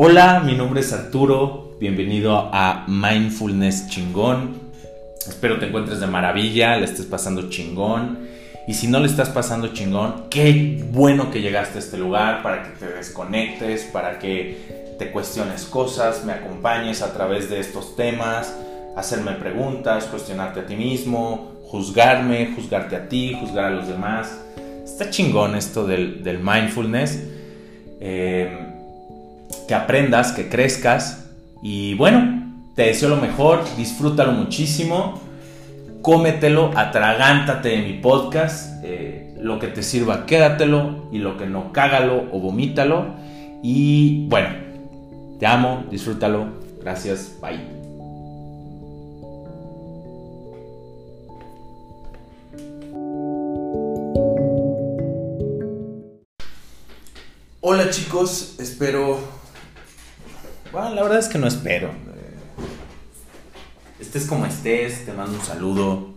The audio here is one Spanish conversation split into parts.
Hola, mi nombre es Arturo, bienvenido a Mindfulness Chingón. Espero te encuentres de maravilla, le estés pasando chingón. Y si no le estás pasando chingón, qué bueno que llegaste a este lugar para que te desconectes, para que te cuestiones cosas, me acompañes a través de estos temas, hacerme preguntas, cuestionarte a ti mismo, juzgarme, juzgarte a ti, juzgar a los demás. Está chingón esto del, mindfulness. Eh, que aprendas, que crezcas. Y bueno, te deseo lo mejor, disfrútalo muchísimo, cómetelo, atragántate de mi podcast. Eh, lo que te sirva, quédatelo. Y lo que no, cágalo o vomítalo. Y bueno, te amo, disfrútalo. Gracias, bye. Hola chicos, espero... Bueno, la verdad es que no espero. Estés como estés, te mando un saludo.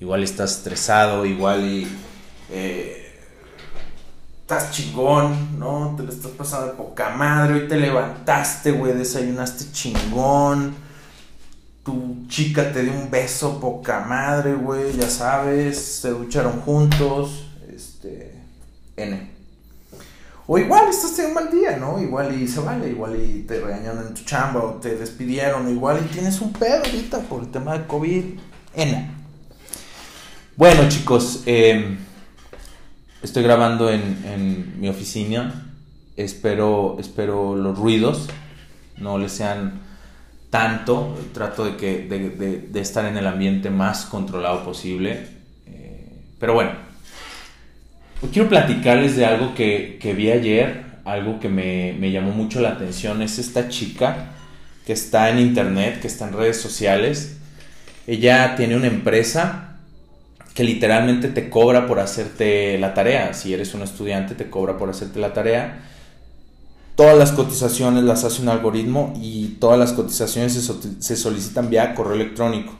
Igual estás estresado, igual. Eh, estás chingón, ¿no? Te lo estás pasando de poca madre. Hoy te levantaste, güey, desayunaste chingón. Tu chica te dio un beso poca madre, güey, ya sabes. Se ducharon juntos. Este... N. O igual estás teniendo un mal día, ¿no? Igual y se vale, igual y te regañaron en tu chamba o te despidieron, igual y tienes un pedo ahorita por el tema de COVID. N. Bueno, chicos, em, estoy grabando en, mi oficina. Espero, espero los ruidos no les sean tanto. Trato de, que, de, estar en el ambiente más controlado posible. Eh, pero bueno, quiero platicarles de algo que, vi ayer, algo que me, llamó mucho la atención. Es esta chica que está en internet, que está en redes sociales. Ella tiene una empresa que literalmente te cobra por hacerte la tarea. Si eres un estudiante, te cobra por hacerte la tarea. Todas las cotizaciones las hace un algoritmo y todas las cotizaciones se, se solicitan vía correo electrónico.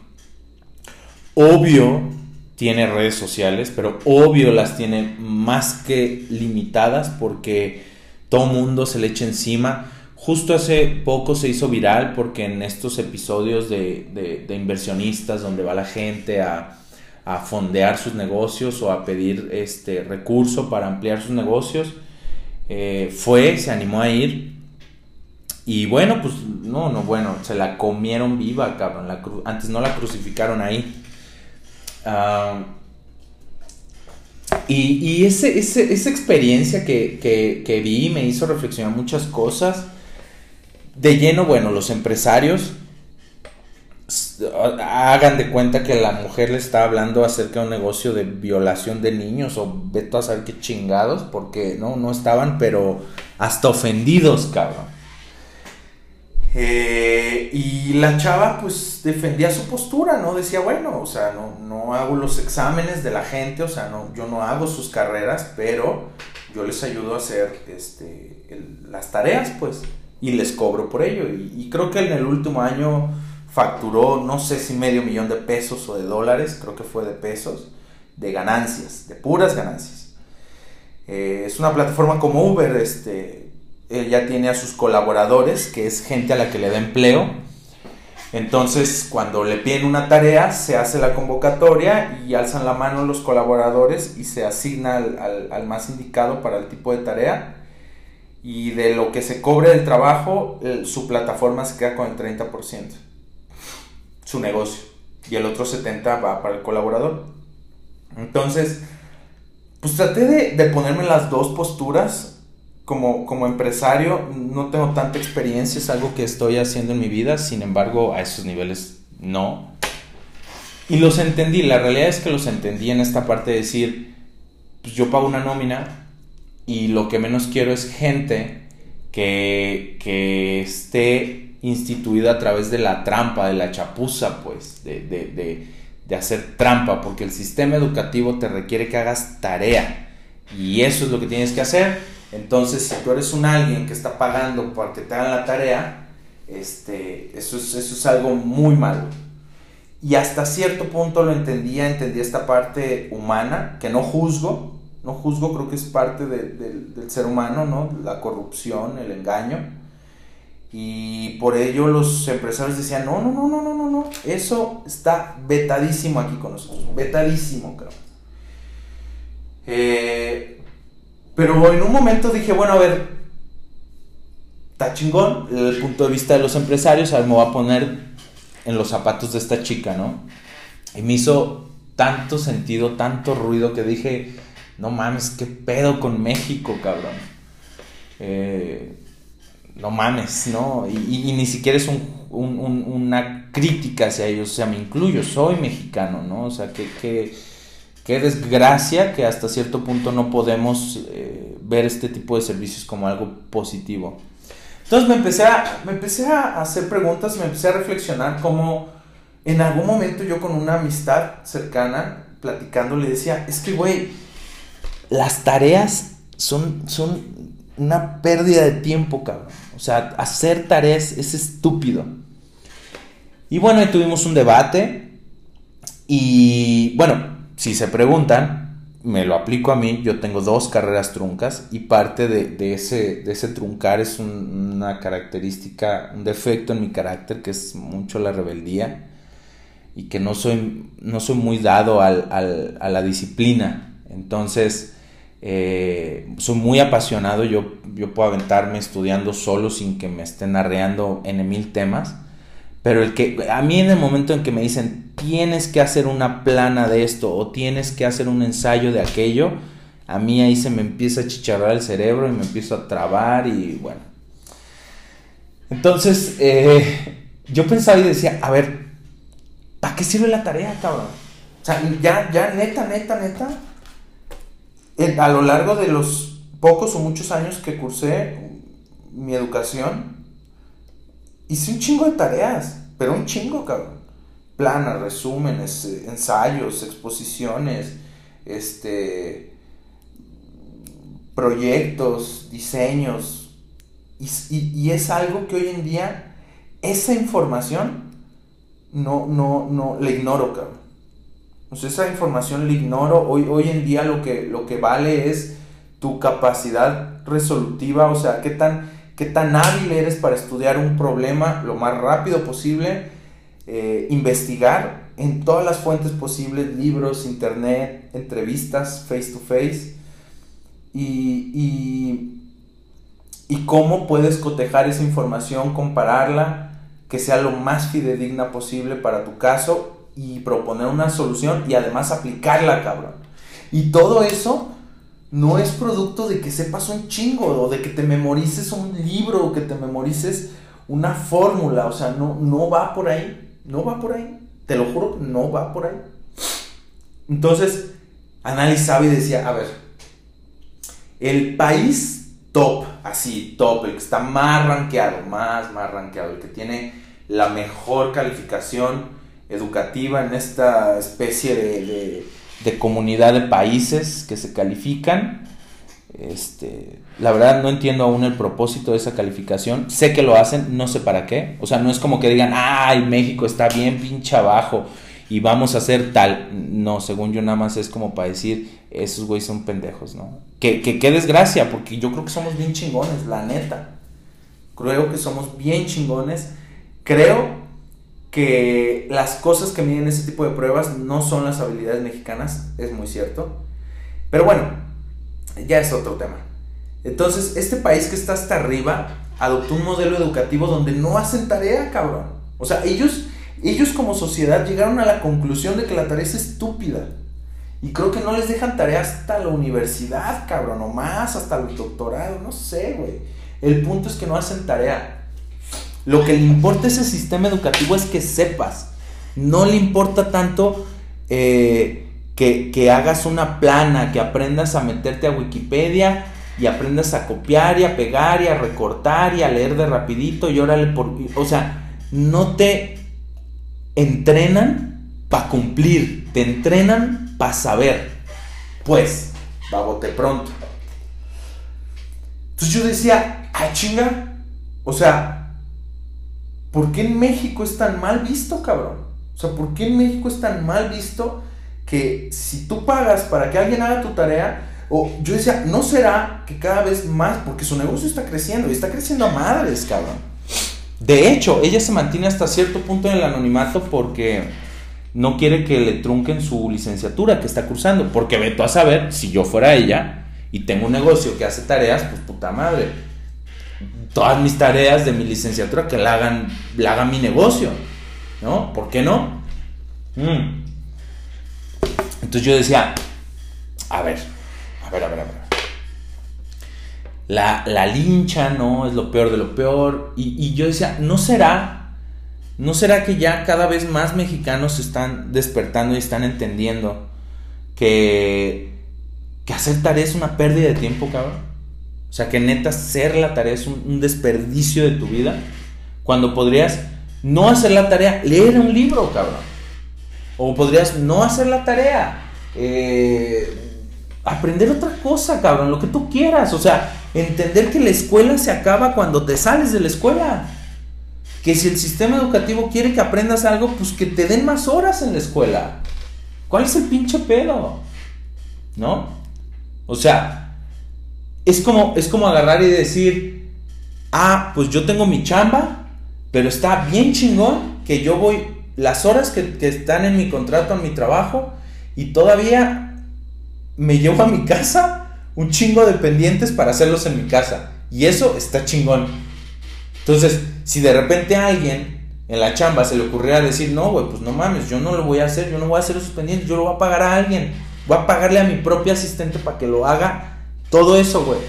Obvio tiene redes sociales, pero obvio las tiene más que limitadas porque todo mundo se le echa encima. Justo hace poco se hizo viral porque en estos episodios de, inversionistas donde va la gente a, fondear sus negocios o a pedir este recurso para ampliar sus negocios, eh, fue, se animó a ir y bueno, pues no, no, bueno, se la comieron viva, cabrón. antes no la crucificaron ahí. Ah, y, ese, esa experiencia que, que, vi me hizo reflexionar muchas cosas. De lleno, bueno, los empresarios hagan de cuenta que la mujer le está hablando acerca de un negocio de violación de niños o veto a saber qué chingados, porque no, no estaban, pero hasta ofendidos, cabrón. Eh, y la chava pues defendía su postura, ¿no? Decía, bueno, o sea, no, no hago los exámenes de la gente, o sea, no, yo no hago sus carreras, pero yo les ayudo a hacer este, las tareas, pues, y les cobro por ello. Y, creo que en el último año facturó, no sé si medio millón de pesos o de dólares, creo que fue de pesos, de ganancias, de puras ganancias. Eh, es una plataforma como Uber, este, ya tiene a sus colaboradores, que es gente a la que le da empleo. Entonces, cuando le piden una tarea, se hace la convocatoria y alzan la mano los colaboradores y se asigna al, más indicado para el tipo de tarea. Y de lo que se cobre del trabajo, su plataforma se queda con el 30%. Su negocio. Y el otro 70% va para el colaborador. Entonces, pues traté de ponerme las dos posturas como, empresario no tengo tanta experiencia, es algo que estoy haciendo en mi vida, sin embargo a esos niveles no. Y los entendí, la realidad es que los entendí en esta parte de decir, pues yo pago una nómina y lo que menos quiero es gente que, que esté instituida a través de la trampa, de la chapuza, pues, de, de, de hacer trampa, porque el sistema educativo te requiere que hagas tarea y eso es lo que tienes que hacer entonces, si tú eres un alguien que está pagando para que te hagan la tarea, este, eso, es, eso es algo muy malo. Y hasta cierto punto lo entendía, entendía esta parte humana, que no juzgo, no juzgo, creo que es parte del ser humano, ¿no? La corrupción, el engaño. Y por ello los empresarios decían, no, no, no, no, no, no, no, eso está vetadísimo aquí con nosotros, vetadísimo, cabrón. Eh, pero en un momento dije, bueno, a ver, está chingón el punto de vista de los empresarios, a ver, me voy a poner en los zapatos de esta chica, ¿no? Y me hizo tanto sentido, tanto ruido que dije, no mames, qué pedo con México, cabrón. Eh, no mames, ¿no? Y, ni siquiera es una crítica hacia ellos, o sea, me incluyo, soy mexicano, ¿no? O sea, que, qué desgracia que hasta cierto punto no podemos eh, ver este tipo de servicios como algo positivo. Entonces me empecé, a, me empecé a hacer preguntas, me empecé a reflexionar cómo en algún momento yo con una amistad cercana, platicando, le decía, es que, güey, las tareas son, son una pérdida de tiempo, cabrón. O sea, hacer tareas es estúpido. Y bueno, ahí tuvimos un debate. Y bueno, si se preguntan, me lo aplico a mí. Yo tengo dos carreras truncas y parte de, ese, de ese truncar es una característica, un defecto en mi carácter que es mucho la rebeldía y que no soy, muy dado al, a la disciplina. Entonces, eh, soy muy apasionado, yo, yo puedo aventarme estudiando solo sin que me estén arreando en mil temas, pero el que a mí en el momento en que me dicen tienes que hacer una plana de esto o tienes que hacer un ensayo de aquello, a mí ahí se me empieza a chicharrar el cerebro y me empiezo a trabar y bueno. Entonces, eh, yo pensaba y decía, a ver, ¿para qué sirve la tarea, cabrón? O sea, ya, ya, neta, neta, neta, a lo largo de los pocos o muchos años que cursé mi educación, hice un chingo de tareas, pero un chingo, cabrón. Planas, resúmenes, eh, ensayos, exposiciones, este, proyectos, diseños. Y, es algo que hoy en día, esa información, no, no, no, la ignoro, cabrón. Pues esa información la ignoro. Hoy, hoy en día lo que, lo que vale es tu capacidad resolutiva, o sea, qué tan, qué tan hábil eres para estudiar un problema lo más rápido posible, eh, investigar en todas las fuentes posibles, libros, internet, entrevistas, face to face, y, y, y cómo puedes cotejar esa información, compararla, que sea lo más fidedigna posible para tu caso y proponer una solución y además aplicarla, cabrón. Y todo eso no es producto de que sepas un chingo o de que te memorices un libro o que te memorices una fórmula, o sea, no, no va por ahí, no va por ahí, te lo juro, no va por ahí. Entonces, analizaba y decía, a ver, el país top, así, top, el que está más rankeado, más, más rankeado, el que tiene la mejor calificación educativa en esta especie de, de, comunidad de países que se califican. Este, la verdad no entiendo aún el propósito de esa calificación. Sé que lo hacen, no sé para qué. O sea, no es como que digan, ay, México está bien pinche abajo y vamos a hacer tal. No, según yo nada más es como para decir, esos güeyes son pendejos, ¿no? Que, que desgracia, porque yo creo que somos bien chingones, la neta. Creo que somos bien chingones. Creo que las cosas que miden ese tipo de pruebas no son las habilidades mexicanas, es muy cierto. Pero bueno, ya es otro tema. Entonces, este país que está hasta arriba adoptó un modelo educativo donde no hacen tarea, cabrón. O sea, ellos, ellos como sociedad llegaron a la conclusión de que la tarea es estúpida. Y creo que no les dejan tarea hasta la universidad, cabrón, o más, hasta el doctorado, no sé, güey. El punto es que no hacen tarea. Lo que le importa a ese sistema educativo es que sepas. No le importa tanto eh, que, hagas una plana, que aprendas a meterte a Wikipedia y aprendas a copiar y a pegar y a recortar y a leer de rapidito y órale por... O sea, no te entrenan para cumplir, te entrenan para saber. Pues, babote pronto. Entonces yo decía, ah, chinga. O sea, ¿Por qué en México es tan mal visto, cabrón? O sea, ¿por qué en México es tan mal visto que si tú pagas para que alguien haga tu tarea, o yo decía, ¿no será que cada vez más, porque su negocio está creciendo y está creciendo a madres, cabrón? De hecho, ella se mantiene hasta cierto punto en el anonimato porque no quiere que le trunquen su licenciatura que está cursando. Porque veto a saber, si yo fuera ella y tengo un negocio que hace tareas, pues puta madre. Todas mis tareas de mi licenciatura que la hagan, la hagan mi negocio. ¿No? ¿Por qué no? Mm. Entonces yo decía, a ver, a ver, a ver, a ver. La, la lincha, ¿no? Es lo peor de lo peor. Y, y yo decía, ¿no será ¿No será que ya cada vez más mexicanos están despertando y están entendiendo que, que hacer tarea es una pérdida de tiempo, cabrón? O sea, que neta hacer la tarea es un, desperdicio de tu vida. Cuando podrías no hacer la tarea, leer un libro, cabrón. O podrías no hacer la tarea, eh, aprender otra cosa, cabrón, lo que tú quieras. O sea, entender que la escuela se acaba cuando te sales de la escuela que si el sistema educativo quiere que aprendas algo, pues que te den más horas en la escuela. ¿Cuál es el pinche pedo? ¿No? O sea, es como, es como agarrar y decir, ah, pues yo tengo mi chamba, pero está bien chingón que yo voy las horas que, que están en mi contrato, en mi trabajo, y todavía me llevo a mi casa un chingo de pendientes para hacerlos en mi casa. Y eso está chingón. Entonces, si de repente a alguien en la chamba se le ocurriera decir, no, güey, pues no mames, yo no lo voy a hacer, yo no voy a hacer esos pendientes, yo lo voy a pagar a alguien, voy a pagarle a mi propio asistente para que lo haga todo eso, güey.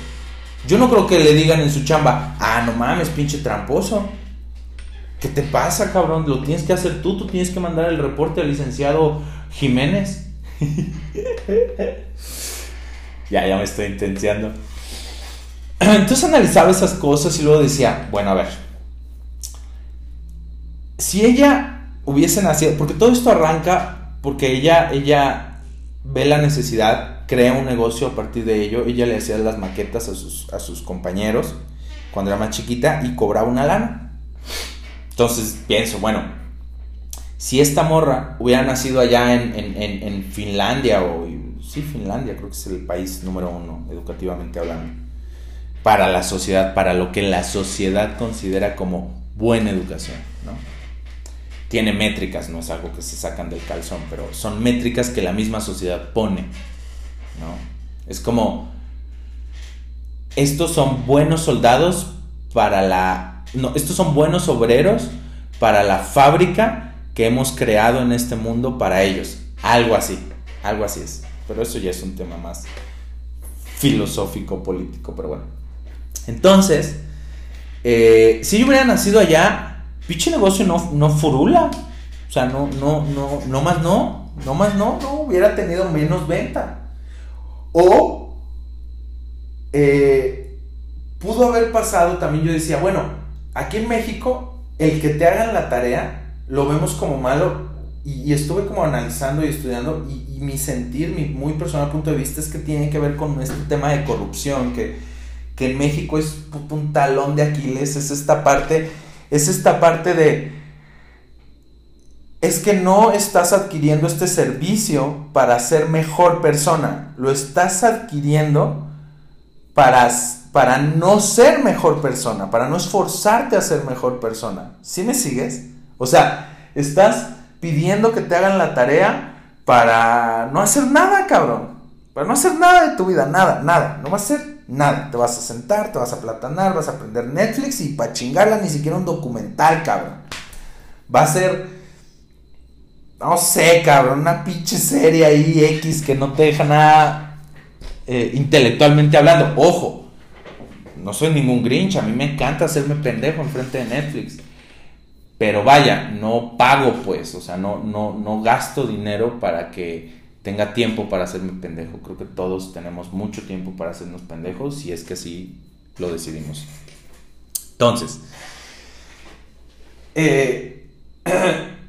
Yo no creo que le digan en su chamba, ah, no mames, pinche tramposo. ¿Qué te pasa, cabrón? Lo tienes que hacer tú, tú tienes que mandar el reporte al licenciado Jiménez. ya, ya me estoy intenciando. Entonces analizaba esas cosas y luego decía, bueno, a ver, si ella hubiese nacido, porque todo esto arranca porque ella, ella ve la necesidad, crea un negocio a partir de ello, ella le hacía las maquetas a sus, a sus compañeros cuando era más chiquita y cobraba una lana. Entonces pienso, bueno, si esta morra hubiera nacido allá en, en Finlandia o... Sí, Finlandia creo que es el país número uno educativamente hablando para la sociedad, para lo que la sociedad considera como buena educación, ¿no? Tiene métricas, no es algo que se sacan del calzón, pero son métricas que la misma sociedad pone, Es como, estos son buenos soldados para la, no, estos son buenos obreros para la fábrica que hemos creado en este mundo para ellos, algo así, algo así es, pero eso ya es un tema más filosófico, político, pero bueno. Entonces, eh, si yo hubiera nacido allá, pinche negocio no, no furula. O sea, no, no, no, no más no, no más no, no hubiera tenido menos venta. O eh, pudo haber pasado también, yo decía, bueno, aquí en México, el que te hagan la tarea, lo vemos como malo. Y, estuve como analizando y estudiando y, y, mi sentir, mi muy personal punto de vista es que tiene que ver con este tema de corrupción, que que en México es un talón de Aquiles, es esta parte, es esta parte de, es que no estás adquiriendo este servicio para ser mejor persona, lo estás adquiriendo para, para no ser mejor persona, para no esforzarte a ser mejor persona. ¿Sí me sigues? O sea, estás pidiendo que te hagan la tarea para no hacer nada, cabrón. Para no hacer nada de tu vida, nada, nada. No va a ser Nada, te vas a sentar, te vas a platanar, vas a aprender Netflix y para chingarla ni siquiera un documental, cabrón. Va a ser, no sé, cabrón, una pinche serie ahí X que no te deja nada eh, intelectualmente hablando. Ojo, no soy ningún Grinch, a mí me encanta hacerme pendejo enfrente de Netflix. Pero vaya, no pago pues, o sea, no, no, no gasto dinero para que tenga tiempo para hacerme pendejo. Creo que todos tenemos mucho tiempo para hacernos pendejos si es que así lo decidimos. Entonces, eh,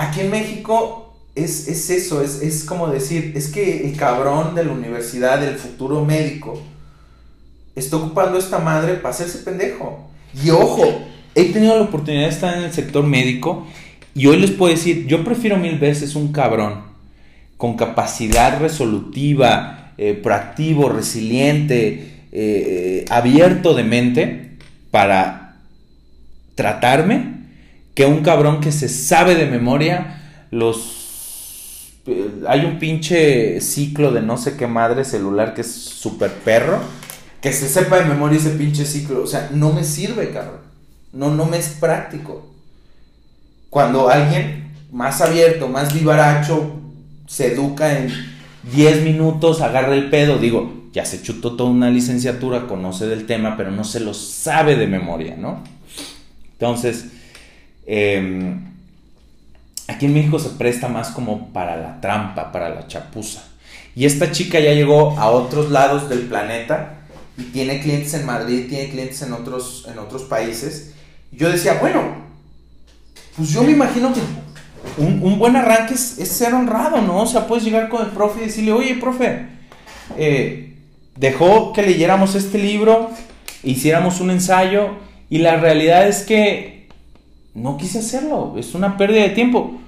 aquí en México es, eso, es, es, como decir, es que el cabrón de la universidad, del futuro médico, está ocupando esta madre para hacerse pendejo. Y ojo, he tenido la oportunidad de estar en el sector médico y hoy les puedo decir, yo prefiero mil veces un cabrón con capacidad resolutiva, eh, proactivo, resiliente, eh, abierto de mente para tratarme que un cabrón que se sabe de memoria los... eh, Hay un pinche ciclo de no sé qué madre celular que es súper perro. Que se sepa de memoria ese pinche ciclo. O sea, no me sirve, cabrón. No, no me es práctico. Cuando alguien más abierto, más vivaracho, se educa en 10 minutos, agarra el pedo, digo, ya se chutó toda una licenciatura, conoce del tema, pero no se lo sabe de memoria, ¿no? Entonces, eh, aquí en México se presta más como para la trampa, para la chapuza. Y esta chica ya llegó a otros lados del planeta y tiene clientes en Madrid, tiene clientes en otros, en otros países. Yo decía, bueno, pues yo me imagino que un, buen arranque es, es, ser honrado, ¿no? O sea, puedes llegar con el profe y decirle, oye, profe, eh, dejó que leyéramos este libro, hiciéramos un ensayo, y la realidad es que no quise hacerlo, es una pérdida de tiempo.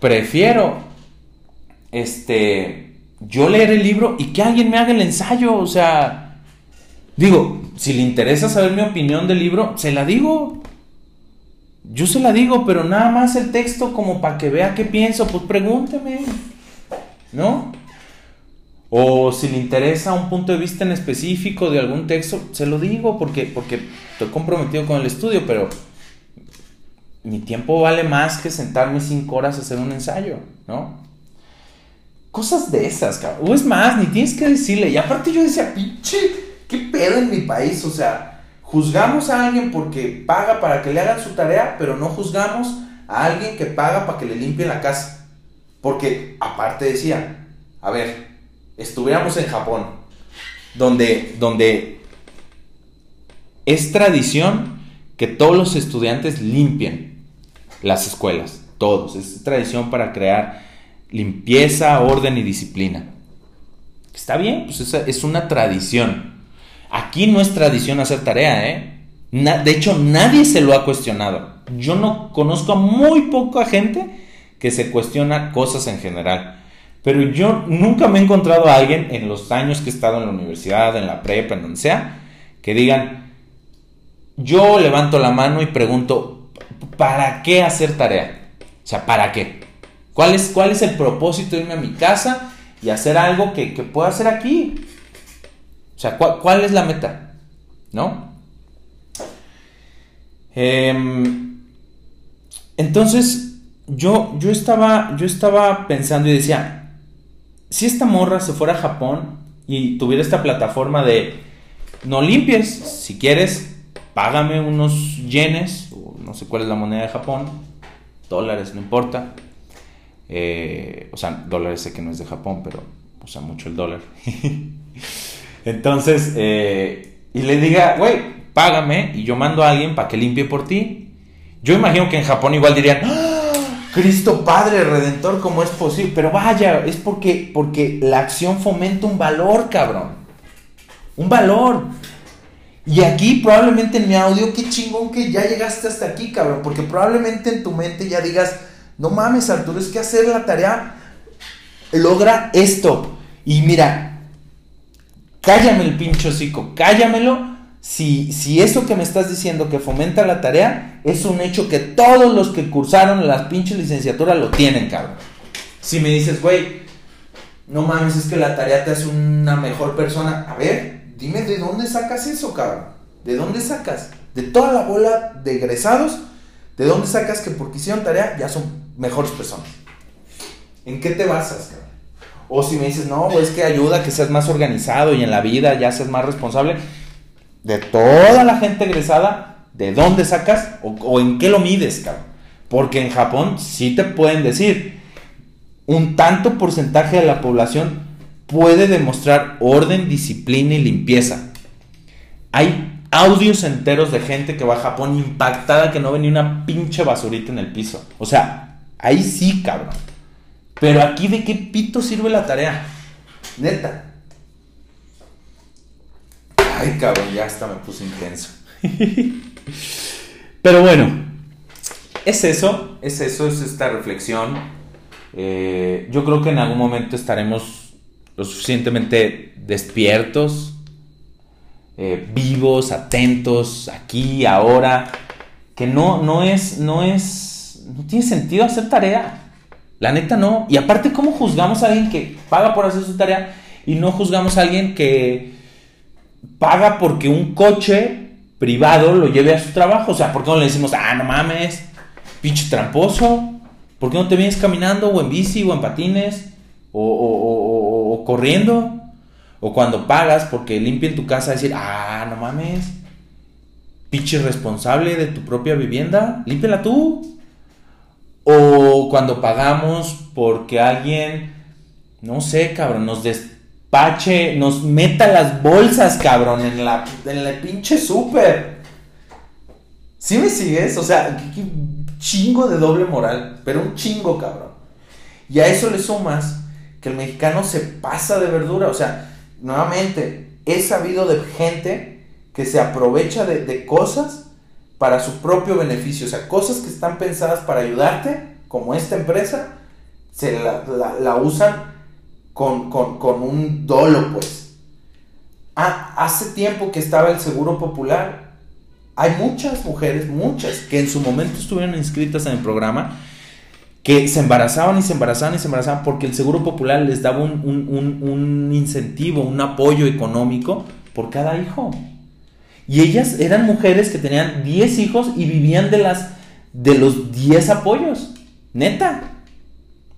Prefiero, este, yo leer el libro y que alguien me haga el ensayo, o sea, digo, si le interesa saber mi opinión del libro, se la digo. Yo se la digo, pero nada más el texto como para que vea qué pienso, pues pregúnteme, ¿no? O si le interesa un punto de vista en específico de algún texto, se lo digo porque, porque estoy comprometido con el estudio, pero mi tiempo vale más que sentarme cinco horas a hacer un ensayo, ¿no? Cosas de esas, cabrón. O es más, ni tienes que decirle. Y aparte yo decía, pinche, ¿qué pedo en mi país? O sea, Juzgamos a alguien porque paga para que le hagan su tarea, pero no juzgamos a alguien que paga para que le limpie la casa. Porque aparte decía, a ver, estuviéramos en Japón, donde, donde es tradición que todos los estudiantes limpien las escuelas, todos. Es tradición para crear limpieza, orden y disciplina. Está bien, pues es, una tradición. Aquí no es tradición hacer tarea, ¿eh? De hecho, nadie se lo ha cuestionado. Yo no conozco a muy poca gente que se cuestiona cosas en general. Pero yo nunca me he encontrado a alguien en los años que he estado en la universidad, en la prepa, en donde sea, que digan, yo levanto la mano y pregunto, ¿para qué hacer tarea? O sea, ¿para qué? ¿Cuál es, cuál es el propósito de irme a mi casa y hacer algo que, que pueda hacer aquí? O sea, ¿cuál, cuál es la meta? ¿No? Eh, entonces, yo, yo, estaba, yo estaba pensando y decía, si esta morra se fuera a Japón y tuviera esta plataforma de, no limpies, si quieres, págame unos yenes, no sé cuál es la moneda de Japón, dólares, no importa. Eh, o sea, dólares sé que no es de Japón, pero usa mucho el dólar. Entonces, eh, y le diga, güey, págame y yo mando a alguien para que limpie por ti. Yo imagino que en Japón igual dirían, ¡Ah! Cristo Padre Redentor, ¿cómo es posible? Pero vaya, es porque, porque la acción fomenta un valor, cabrón. Un valor. Y aquí probablemente en mi audio, qué chingón que ya llegaste hasta aquí, cabrón. Porque probablemente en tu mente ya digas, no mames, Arturo, es que hacer la tarea logra esto. Y mira, cállame el pincho hocico, cállamelo. Si, si eso que me estás diciendo que fomenta la tarea es un hecho que todos los que cursaron las pinches licenciaturas lo tienen, cabrón. Si me dices, güey, no mames, es que la tarea te hace una mejor persona. A ver, dime de dónde sacas eso, cabrón. ¿De dónde sacas? De toda la bola de egresados, ¿de dónde sacas que porque hicieron tarea ya son mejores personas? ¿En qué te basas, cabrón? O si me dices, no, es que ayuda que seas más organizado y en la vida ya seas más responsable. De toda la gente egresada, ¿de dónde sacas o, o en qué lo mides, cabrón? Porque en Japón sí te pueden decir, un tanto porcentaje de la población puede demostrar orden, disciplina y limpieza. Hay audios enteros de gente que va a Japón impactada que no ve ni una pinche basurita en el piso. O sea, ahí sí, cabrón. Pero aquí de qué pito sirve la tarea. Neta. Ay, cabrón, ya hasta me puse intenso. Pero bueno, es eso, es eso, es esta reflexión. Eh, yo creo que en algún momento estaremos lo suficientemente despiertos, eh, vivos, atentos, aquí, ahora, que no, no es, no es, no tiene sentido hacer tarea. La neta no. Y aparte, ¿cómo juzgamos a alguien que paga por hacer su tarea y no juzgamos a alguien que paga porque un coche privado lo lleve a su trabajo? O sea, ¿por qué no le decimos, ah, no mames, pinche tramposo? ¿Por qué no te vienes caminando o en bici o en patines o, o, o corriendo? O cuando pagas porque limpien tu casa, decir, ah, no mames, pinche responsable de tu propia vivienda, límpiala tú. O cuando pagamos porque alguien, no sé, cabrón, nos despache, nos meta las bolsas, cabrón, en la, en la pinche súper. ¿Sí me sigues? O sea, qué, chingo de doble moral, pero un chingo, cabrón. Y a eso le sumas que el mexicano se pasa de verdura, o sea, nuevamente, he sabido de gente que se aprovecha de, cosas para su propio beneficio, o sea, cosas que están pensadas para ayudarte, como esta empresa, se la, usan con, un dolo, pues. Ah, hace tiempo que estaba el Seguro Popular, hay muchas mujeres, muchas, que en su momento estuvieron inscritas en el programa, que se embarazaban y se embarazaban y se embarazaban porque el Seguro Popular les daba un, un incentivo, un apoyo económico por cada hijo. Y ellas eran mujeres que tenían 10 hijos y vivían de las de los 10 apoyos. Neta.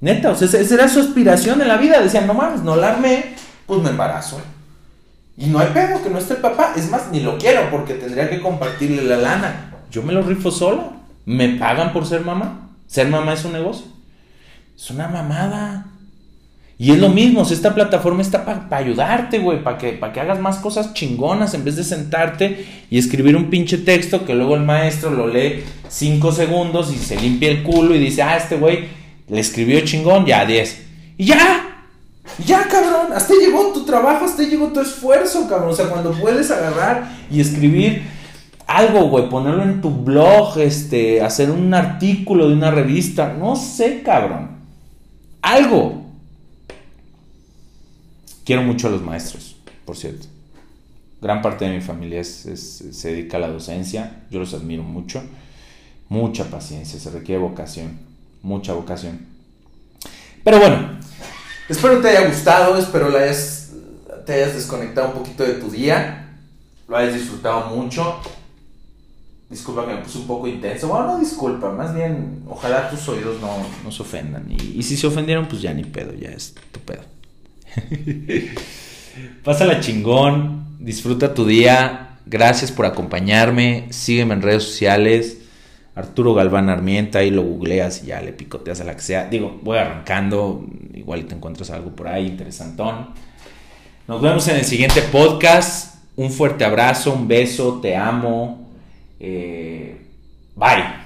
Neta, o sea, esa era su aspiración en la vida. Decían, no mames, no la armé, pues me embarazo. Y no hay pedo que no esté papá. Es más, ni lo quiero porque tendría que compartirle la lana. Yo me lo rifo sola. Me pagan por ser mamá. Ser mamá es un negocio. Es una mamada. Y es lo mismo, esta plataforma está para ayudarte, güey, para que, que hagas más cosas chingonas en vez de sentarte y escribir un pinche texto que luego el maestro lo lee cinco segundos y se limpia el culo y dice, ah, este güey le escribió chingón, ya 10. Y ya, ya, cabrón, hasta llegó tu trabajo, hasta llegó tu esfuerzo, cabrón. O sea, cuando puedes agarrar y escribir algo, güey, ponerlo en tu blog, este, hacer un artículo de una revista, no sé, cabrón. Algo, Quiero mucho a los maestros, por cierto. Gran parte de mi familia se dedica a la docencia, yo los admiro mucho. Mucha paciencia, se requiere vocación, mucha vocación. Pero bueno, espero te haya gustado, espero te hayas desconectado un poquito de tu día, lo hayas disfrutado mucho. Disculpa que me puse un poco intenso. Bueno, no disculpa, más bien, ojalá tus oídos no, se ofendan. Y, y, si se ofendieron, pues ya ni pedo, ya es tu pedo. Pásala chingón, disfruta tu día. Gracias por acompañarme. Sígueme en redes sociales. Arturo Galván Armienta, ahí lo googleas y ya le picoteas a la que sea. Digo, voy arrancando, igual te encuentras algo por ahí interesantón. Nos vemos en el siguiente podcast. Un fuerte abrazo, un beso, te amo. Eh, bye.